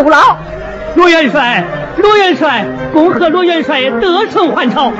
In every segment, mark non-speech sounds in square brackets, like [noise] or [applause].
不老？罗元帅，罗元帅，恭贺罗元帅得胜还朝。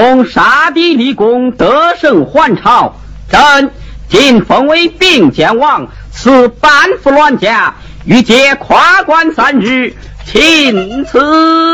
从杀敌立功，得胜还朝，朕今封为并肩王，赐班副銮驾，欲借跨关三日，请赐。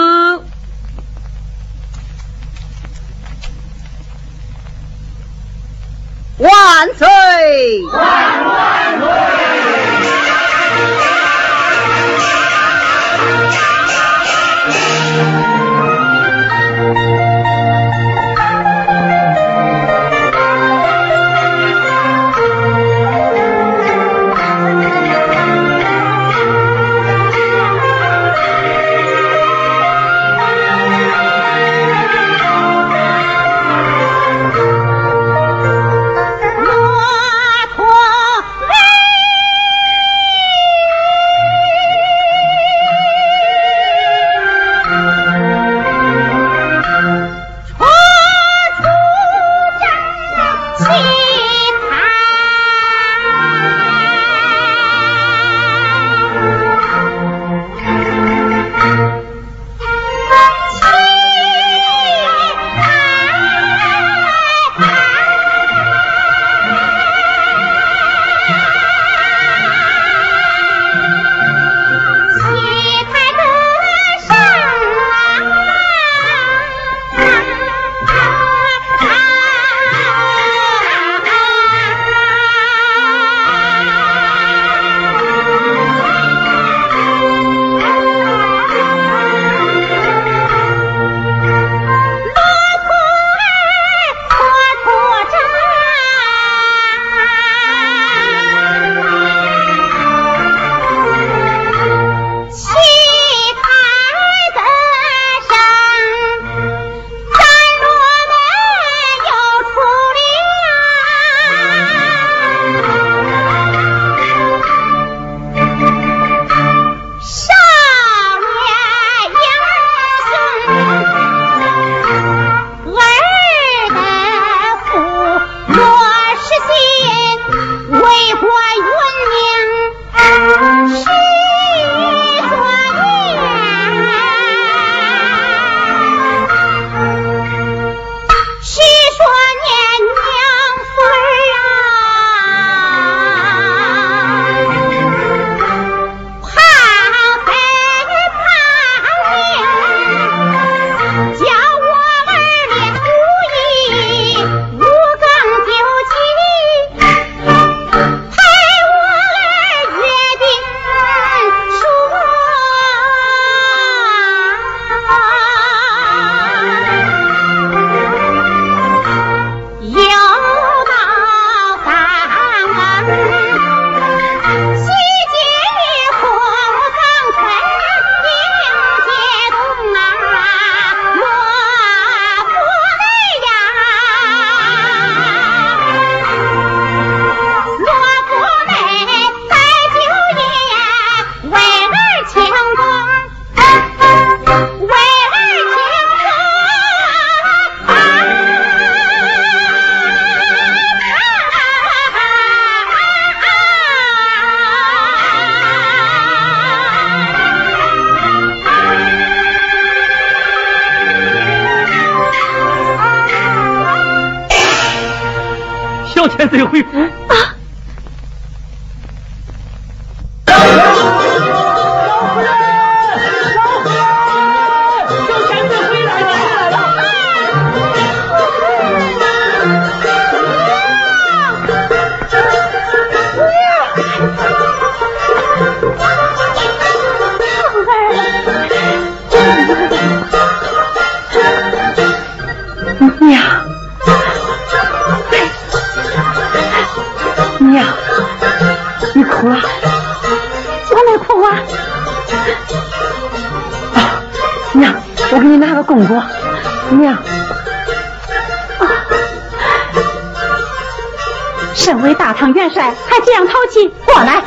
为大唐元帅，还这样淘气，过来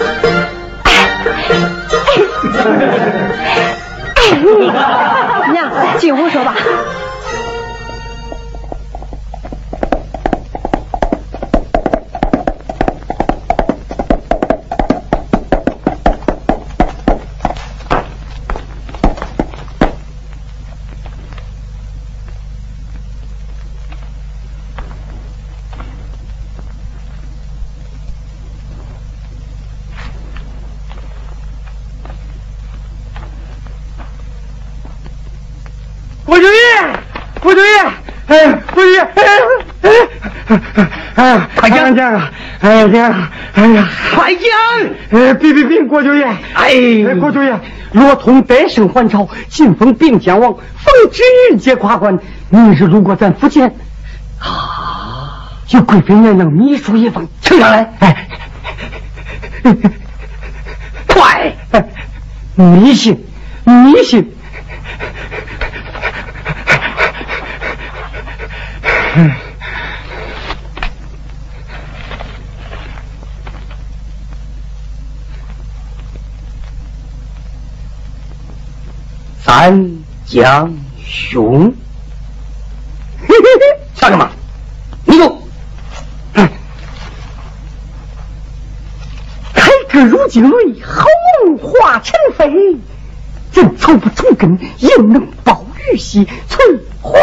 哎哎。娘，进屋说吧。快讲啊！哎呀娘！哎呀，快讲！哎，别别别，郭舅爷！哎，郭舅爷，罗通得胜还朝，晋封并将王，奉旨接跨关，明日路过咱府前，啊，有贵妃娘娘秘书一封，请上来。哎，快！迷信，迷信。三将兄，笑什么？你就，开个如今瑞，好梦化尘飞，人草不除根，又能保玉玺，翠花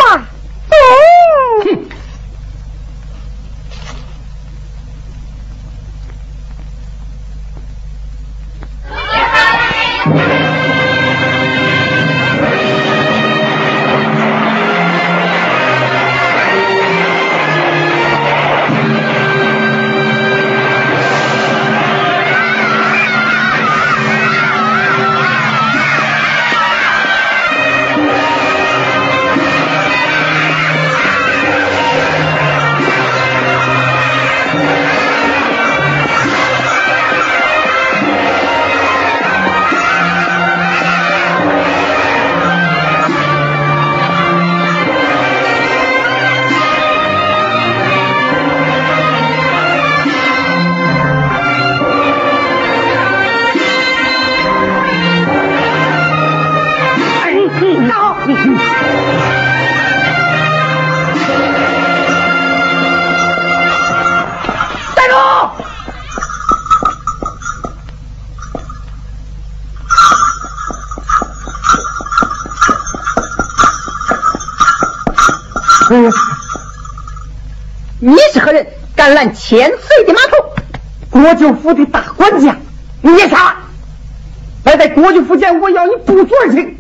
凤。拦 [laughs] 千岁的码头，国舅府的大管家，你也傻了？来在国舅府前，我要你不足而请。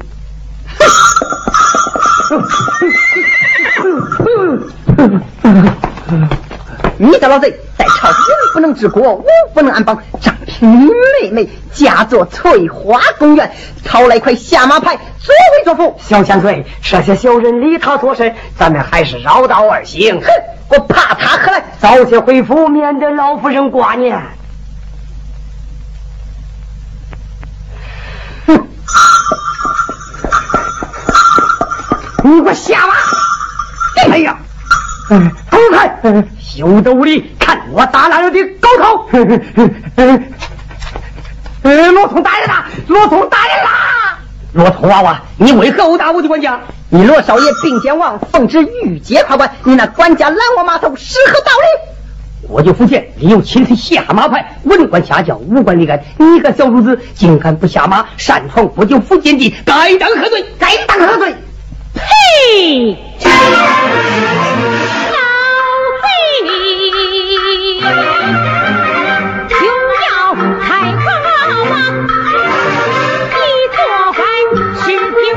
你这老贼，在朝廷不能治国，武不能安邦。张平，你妹妹嫁作翠花公园，讨来块下马牌，作威作福。小千岁，这些小人离他作甚？咱们还是绕道而行。哼！我怕他何来？早些回府，免得老夫人挂念。哼！你给我下马！哎呀！走开！休得无礼！看我打烂了的狗头！罗通大人呐！罗通大人啦！罗通娃娃，你为何殴打我的管家？你罗少爷并肩王奉旨御接跨关，你那管家拦我码头，是何道理？我就福建你有亲自下马牌，文官下轿，武官立杆。你个小孺子，竟敢不下马，擅闯我就福建地，该当何罪？该当何罪？呸！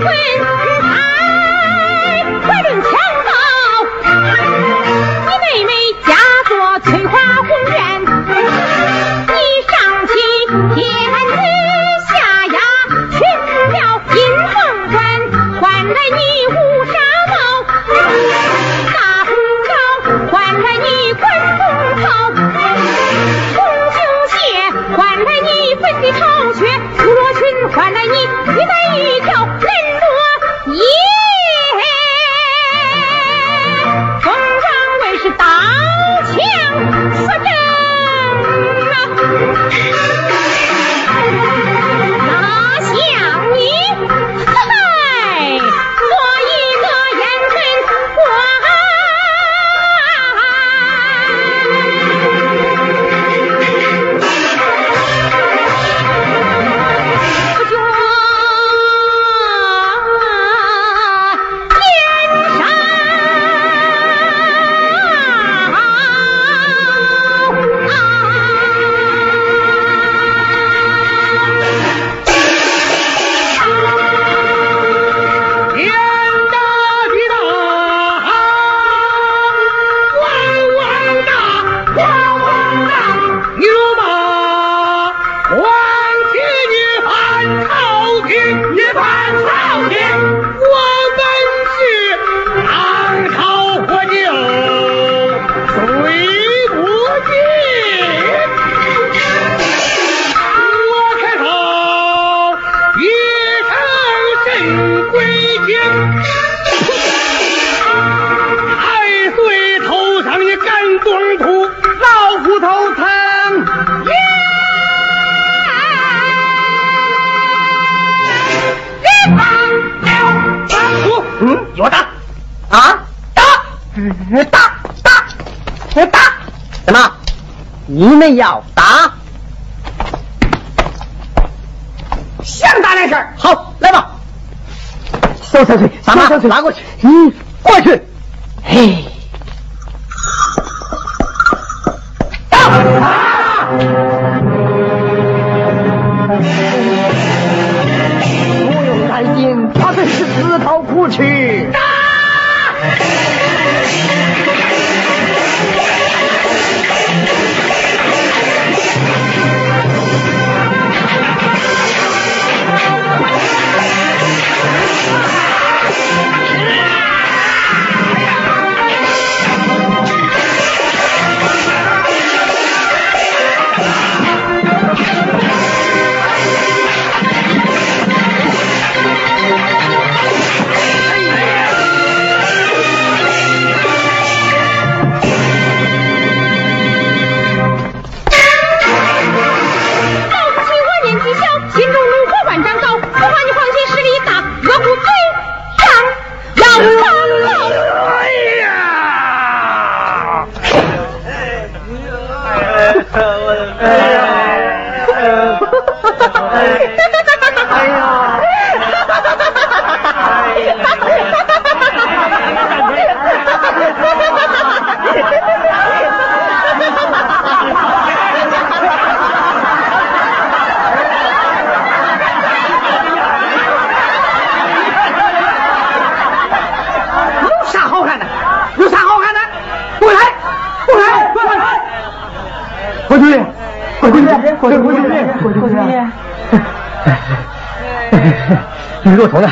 裙海来快领枪刀，你妹妹嫁做翠花红颜。你上七天子下呀，寻了金凤冠，换来你乌纱帽，大红袍换来你官东袍，红绣鞋换来你粉的朝靴，素罗裙换来你衣带玉条。要打，想打点事儿，好，来吧，收下去，上马，拉过去，嗯，过去，嘿，打！不用担心，他们是自讨苦吃。骆驼呢？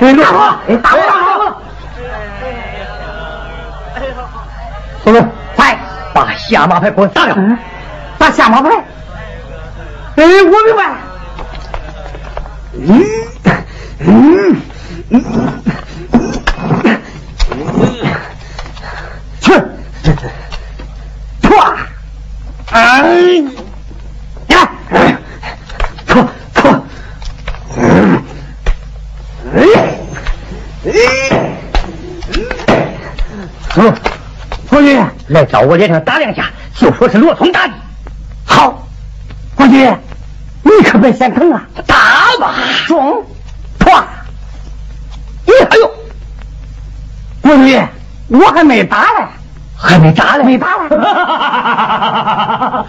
骆驼，打我，打我！松松，快把下马牌给我打掉！打下马牌？哎，我明白。嗯嗯嗯，去，唰，哎。来找我脸上打两下，就说是罗通打的。好，国军，你可别嫌疼啊，打吧，中，唰，咦，哎呦，国军，我还没打呢，还没打呢，没打呢。[laughs]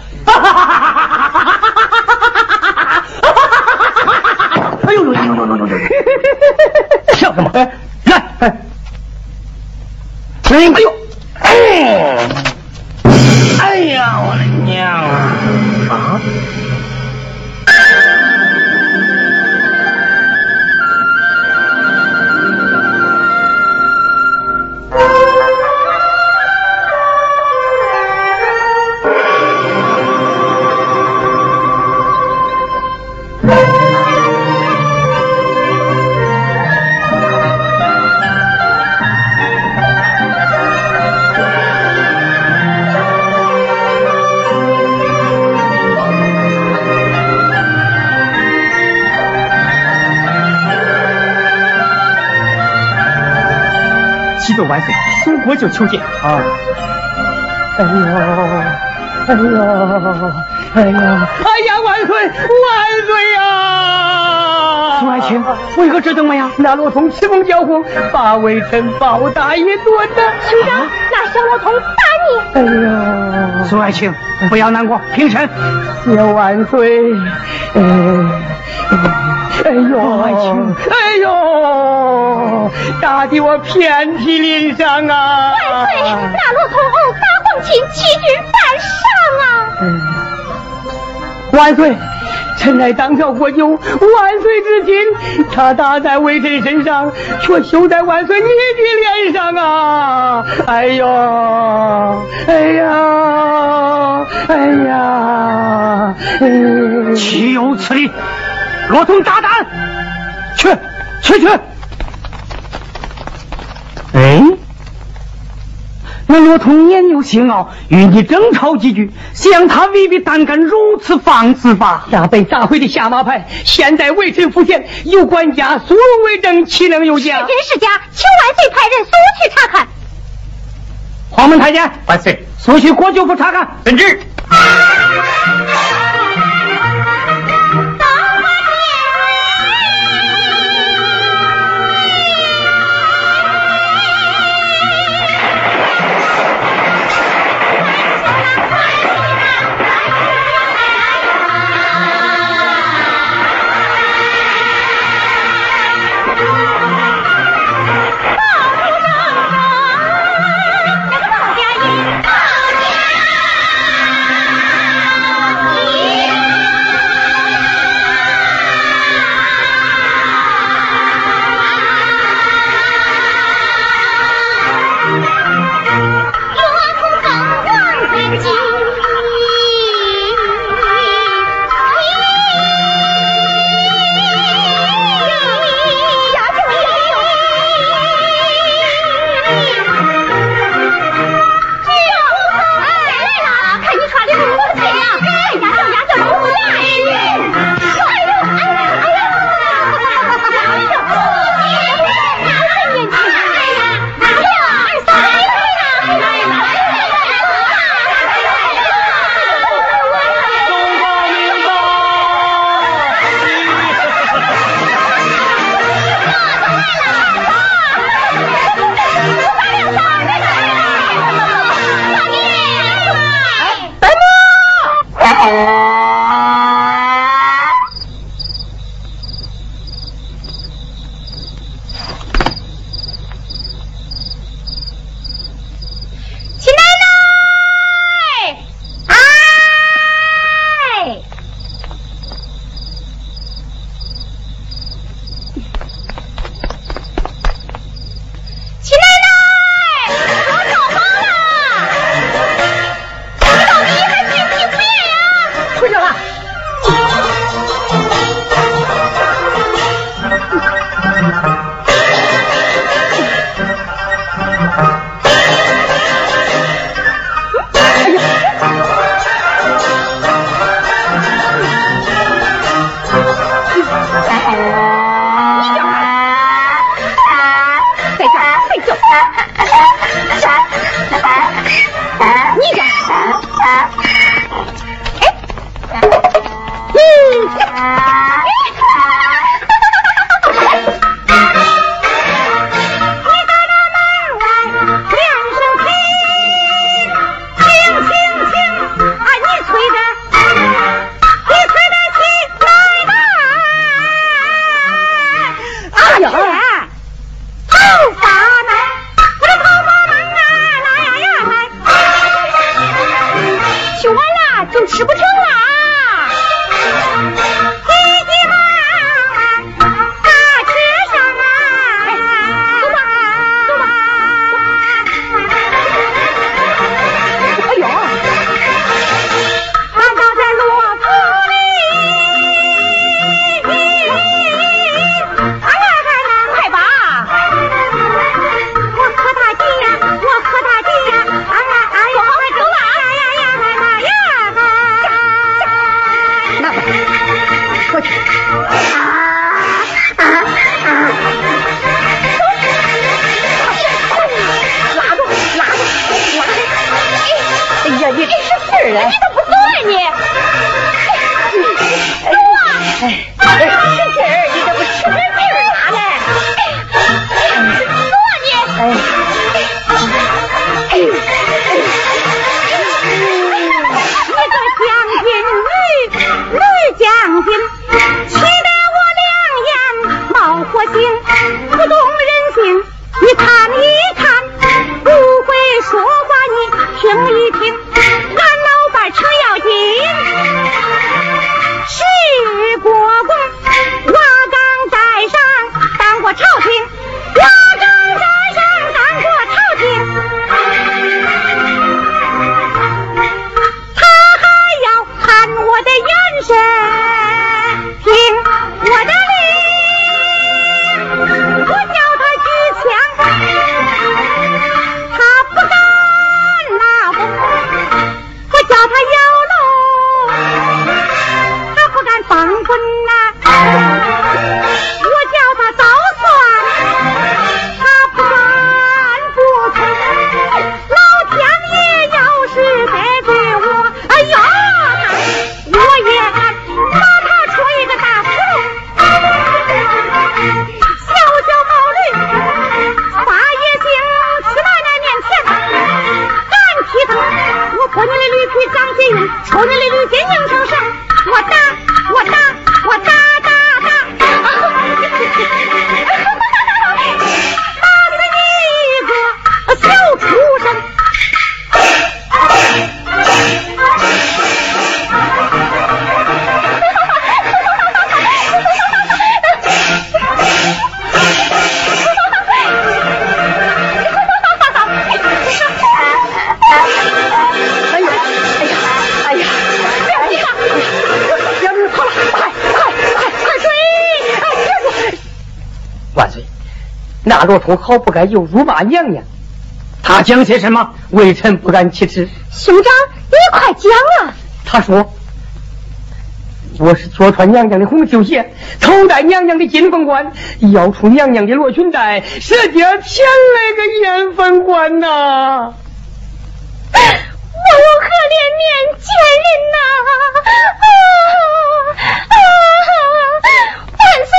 哎呦呦呦呦呦呦呦！笑什么？来，哎，哎呦！哎呀，我的娘啊！万国就求见啊！哎呦，哎呦，哎呀！哎呀，万岁，万岁呀！宋爱卿，为何这等么样？那罗通启封交锋，把微臣暴打一顿呢。兄长，那小罗通打你。哎呀，宋爱卿，不要难过，平身。谢万岁。哎。哎呦，爱卿，哎呦，打的我遍体鳞伤啊！万岁，那罗通殴打皇亲，欺君犯上啊！万岁，臣乃当朝国舅，万岁之亲，他打在微臣身上，却羞在万岁你的脸上啊！哎呦，哎呀，哎呀，岂有此理！罗通大胆，去去去！哎，那罗通年幼心傲，与你争吵几句，想他未必胆敢如此放肆吧？那被炸毁的下马牌，现在为臣府前有管家苏荣为证，岂能有假？是真是假，请万岁派人速去查看。黄门太监，万岁，速去国舅府查看。遵旨。那罗通好不该又辱骂娘娘，他讲些什么？微臣不敢启齿。兄长，你快讲啊！他说：“我是错穿娘娘的红绣鞋，头戴娘娘的金凤冠，腰出娘娘的罗裙带，舌尖舔来个燕凤冠呐！我有何脸面见人呐？啊啊！万岁！”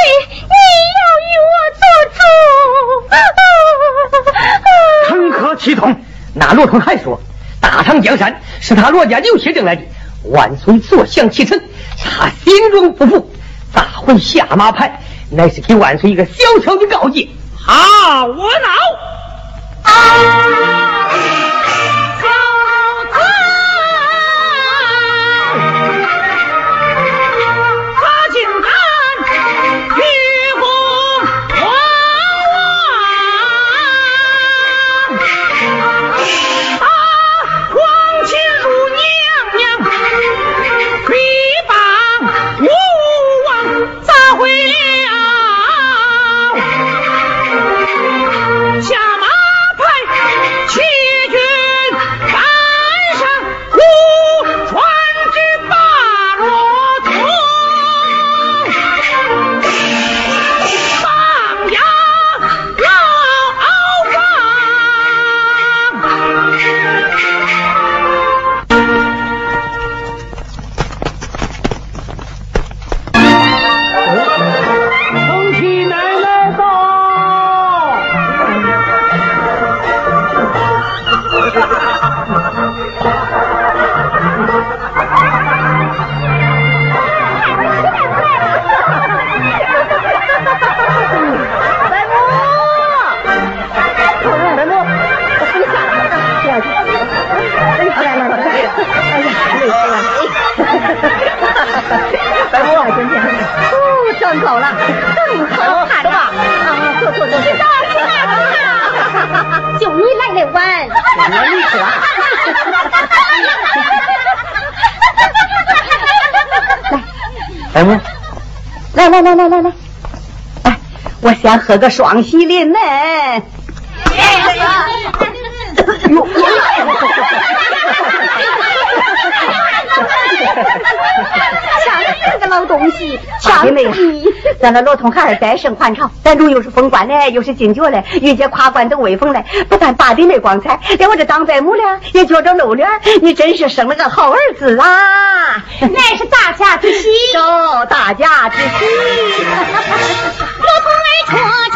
成何体统那罗通还说大唐江山是他罗家刘协定来的。万岁坐享其成他心中不服大会下马牌乃是给万岁一个小小的告诫。好我闹啊。咱喝个双喜临门。抢了这个老东西抢了咱的罗通海尔再胜还朝咱中又是封官的又是进爵的玉姐跨关都威风的不但大弟妹光彩连我这当在母的也觉着露脸你真是生了个好儿子啊。[laughs] 那是大家之喜 [laughs] 大家之喜 [laughs] 罗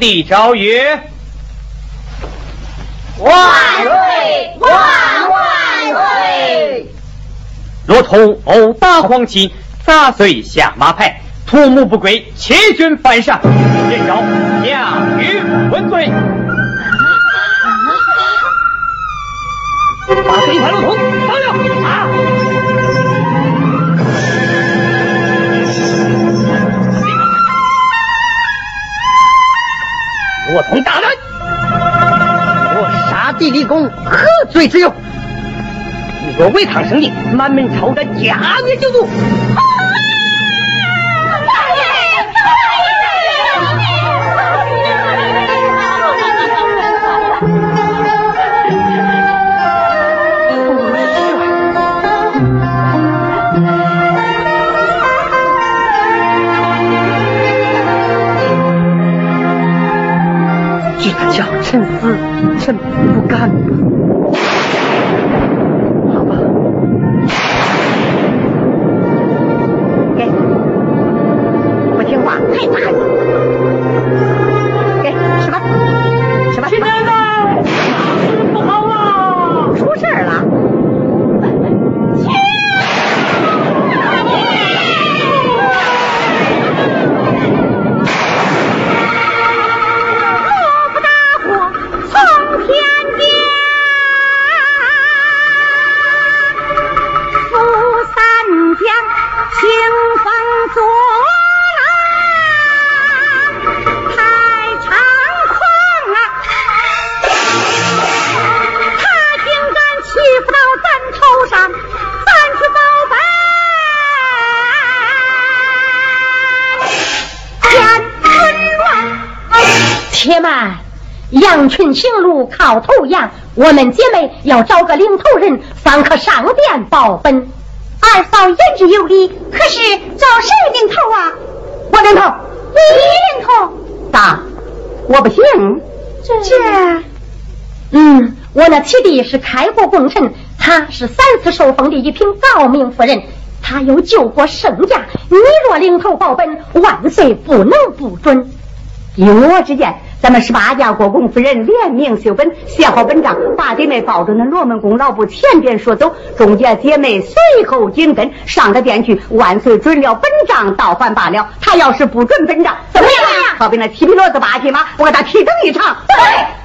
帝诏曰：万岁，万万岁！若同殴打黄旗，砸碎下马牌，图谋不轨，欺君犯上，人诏降于问罪。把这一块我同大人，我杀敌立功，何罪之有？你若违抗圣令，满门抄斩，加灭九族。趁事趁不干。我们姐妹要找个领头人，方可上殿报本。二嫂言之有理，可是找谁领头啊？我领头，你领头？大，我不行。这，嗯，我那七弟是开国功臣，他是三次受封的一品诰命夫人，他有救过圣驾。你若领头报本，万岁不能不准。依我之见。咱们十八家国公夫人联名修本，写好本账，把弟妹抱着那罗门宫老布前边说走，众家姐妹随后紧跟，上了殿去。万岁准了本账，倒还罢了。他要是不准本账，怎么样？好比那七匹骡子八匹马，我给他提等一场。对。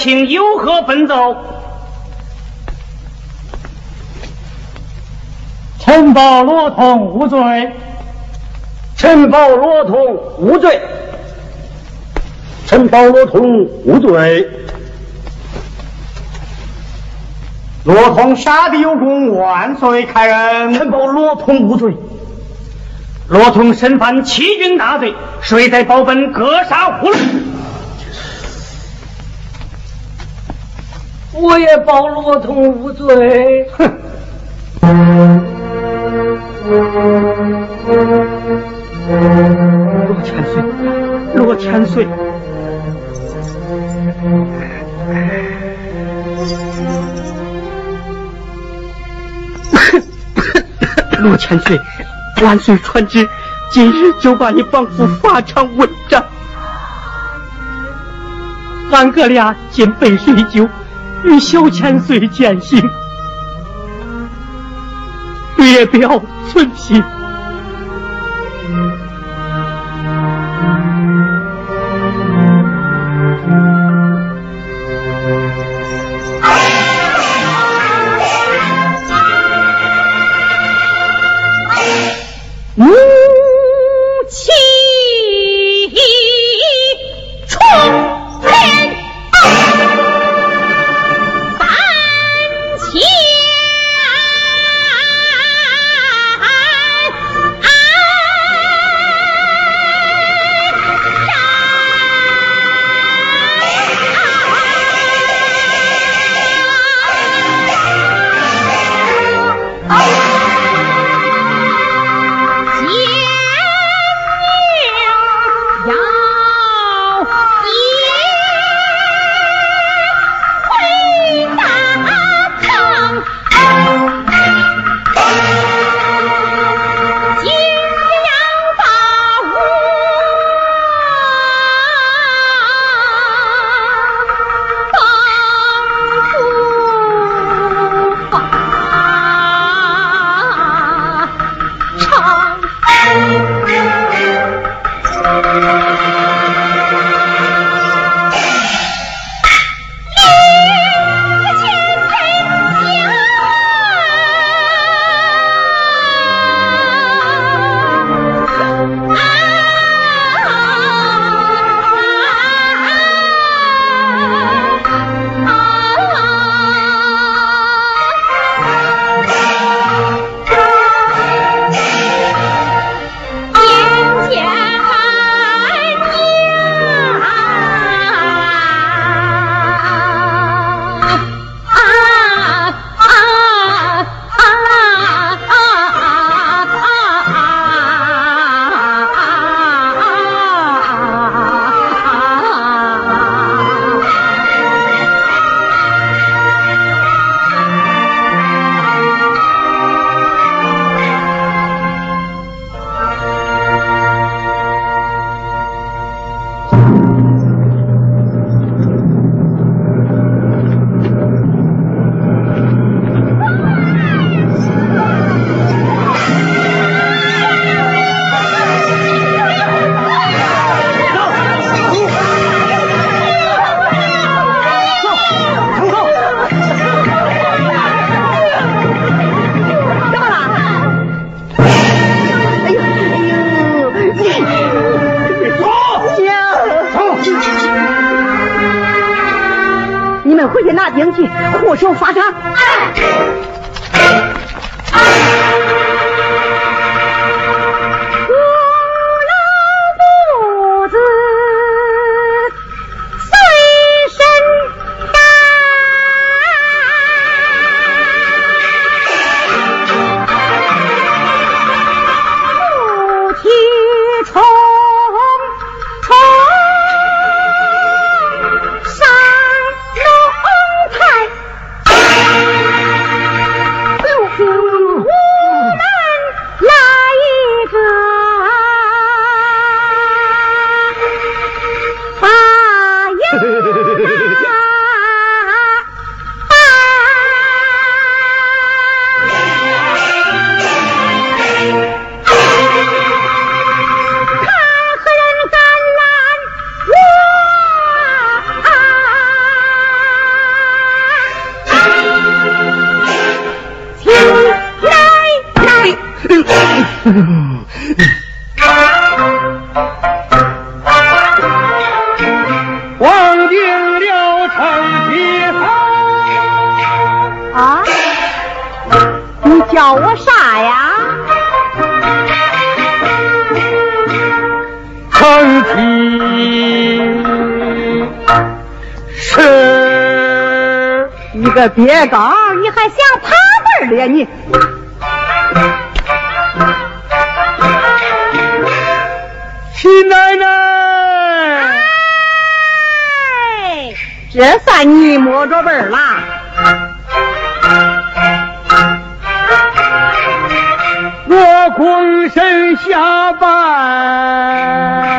请有何奔奏？陈宝罗通无罪。陈宝罗通无罪。陈宝罗通无罪。罗通杀敌有功，万岁！开恩。陈宝罗通无罪。罗通身犯欺君大罪，谁在保本格杀无论？我也报罗通无罪。哼！罗千岁，罗千岁，罗千岁，万岁传旨，今日就把你绑赴法场问斩。俺哥俩尽杯水酒。与小千岁践行，略表寸心。[laughs] 忘定了陈皮啊！你叫我啥呀？陈皮，是，你个鳖羔，你还想爬门儿咧你？这算你摸着辈儿了。我躬身下拜。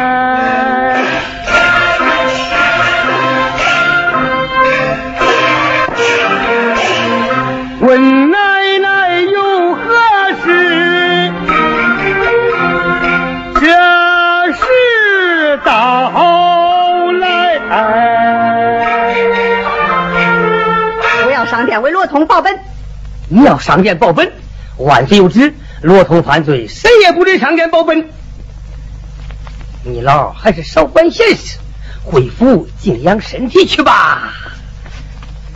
你要上殿报本？万岁有旨，罗通犯罪，谁也不准上殿报本。你老还是少管闲事，回府静养身体去吧。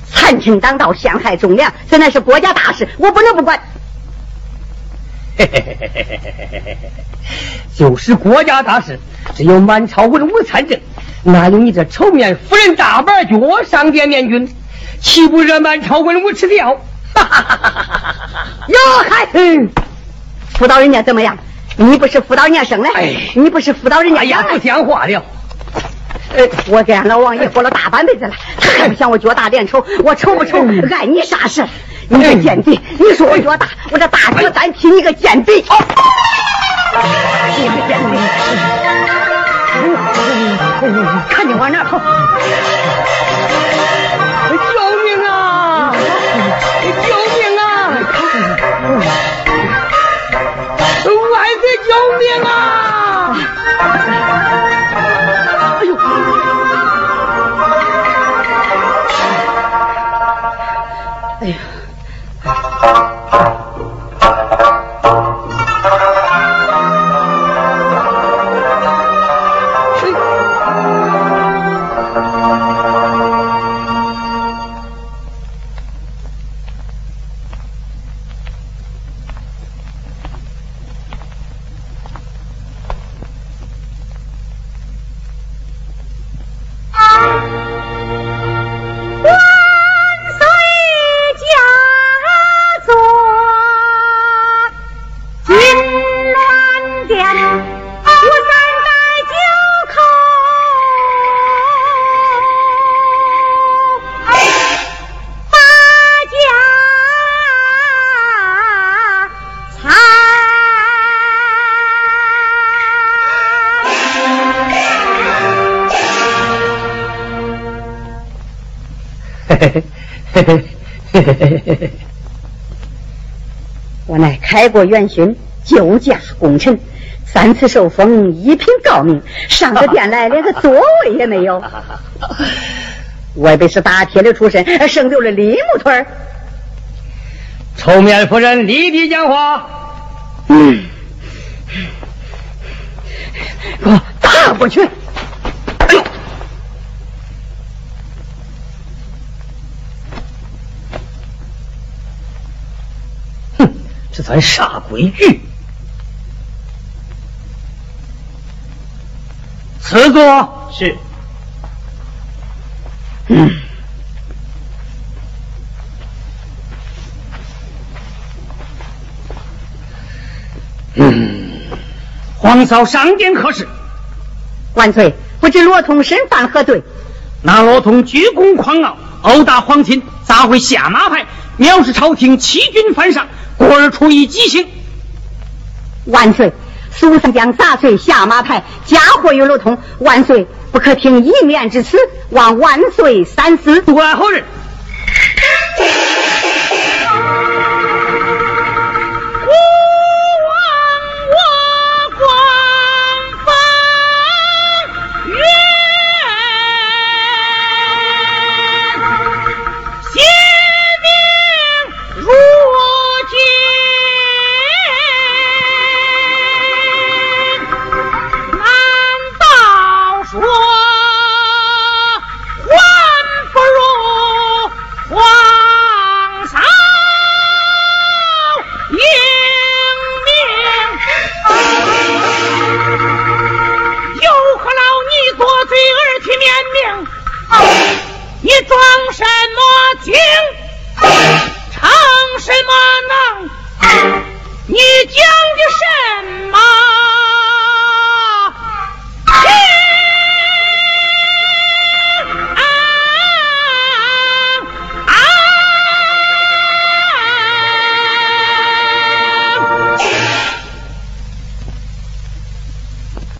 残庭当道，陷害忠良，这乃是国家大事，我不能不管。嘿嘿嘿嘿嘿嘿嘿嘿嘿，就是国家大事，只有满朝文武参政，哪有你这丑面夫人大板脚上殿面君？岂不惹满朝文武吃掉？[laughs] 哟嗨，嗯辅导人家怎么样？你不是辅导人家生的，你不是辅导人家养的，不讲话了。我跟俺老王爷过了大半辈子了，他还不嫌我脚大脸丑，我丑不丑？碍你啥事？你个贱婢！你说我脚大，我这大脚单踢你个贱婢！你个贱婢！看你往哪跑！救命啊！哎呦，哎呀！[laughs] 我乃开国元勋，救驾功臣，三次受封，一品诰命，上个殿来连个座位也没有。[laughs] 我也是打铁的出身，生就了李木腿臭面夫人，立地讲话。嗯，给我打过去。这算啥规矩？辞座。是。嗯。嗯。皇嫂上殿何事？万岁，不知罗通身犯何罪？那罗通居功狂傲，殴打皇亲，砸毁下马牌，藐视朝廷，欺君犯上，故而处以极刑。万岁，苏三将杂碎下马台，家祸有路通，万岁不可听一面之词，望万岁三思。不管何人。听，唱什么呢？你叫。